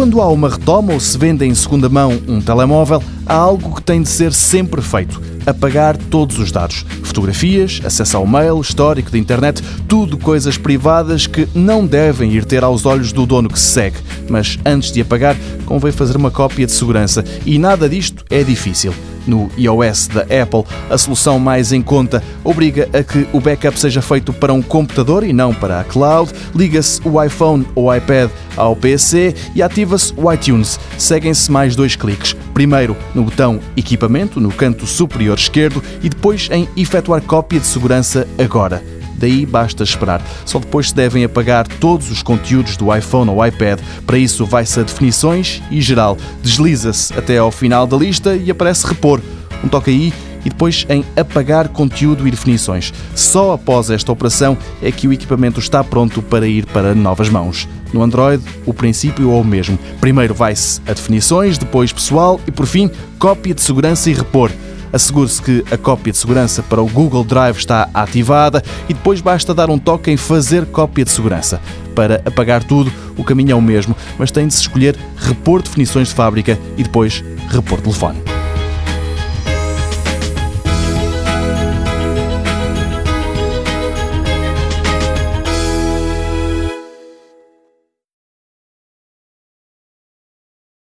Quando há uma retoma ou se vende em segunda mão um telemóvel, há algo que tem de ser sempre feito: apagar todos os dados. Fotografias, acesso ao mail, histórico de internet, tudo coisas privadas que não devem ir ter aos olhos do dono que se segue. Mas antes de apagar, convém fazer uma cópia de segurança e nada disto é difícil no iOS da Apple, a solução mais em conta obriga a que o backup seja feito para um computador e não para a cloud, liga-se o iPhone ou iPad ao PC e ativa-se o iTunes. Seguem-se mais dois cliques. Primeiro no botão Equipamento, no canto superior esquerdo, e depois em Efetuar cópia de segurança agora. Daí basta esperar. Só depois se devem apagar todos os conteúdos do iPhone ou iPad. Para isso, vai-se a Definições e Geral. Desliza-se até ao final da lista e aparece Repor. Um toque aí e depois em apagar conteúdo e definições. Só após esta operação é que o equipamento está pronto para ir para novas mãos. No Android, o princípio é o mesmo. Primeiro vai-se a definições, depois pessoal e, por fim, cópia de segurança e repor. Assegure-se que a cópia de segurança para o Google Drive está ativada e depois basta dar um toque em fazer cópia de segurança. Para apagar tudo, o caminho é o mesmo, mas tem de se escolher repor definições de fábrica e depois repor telefone.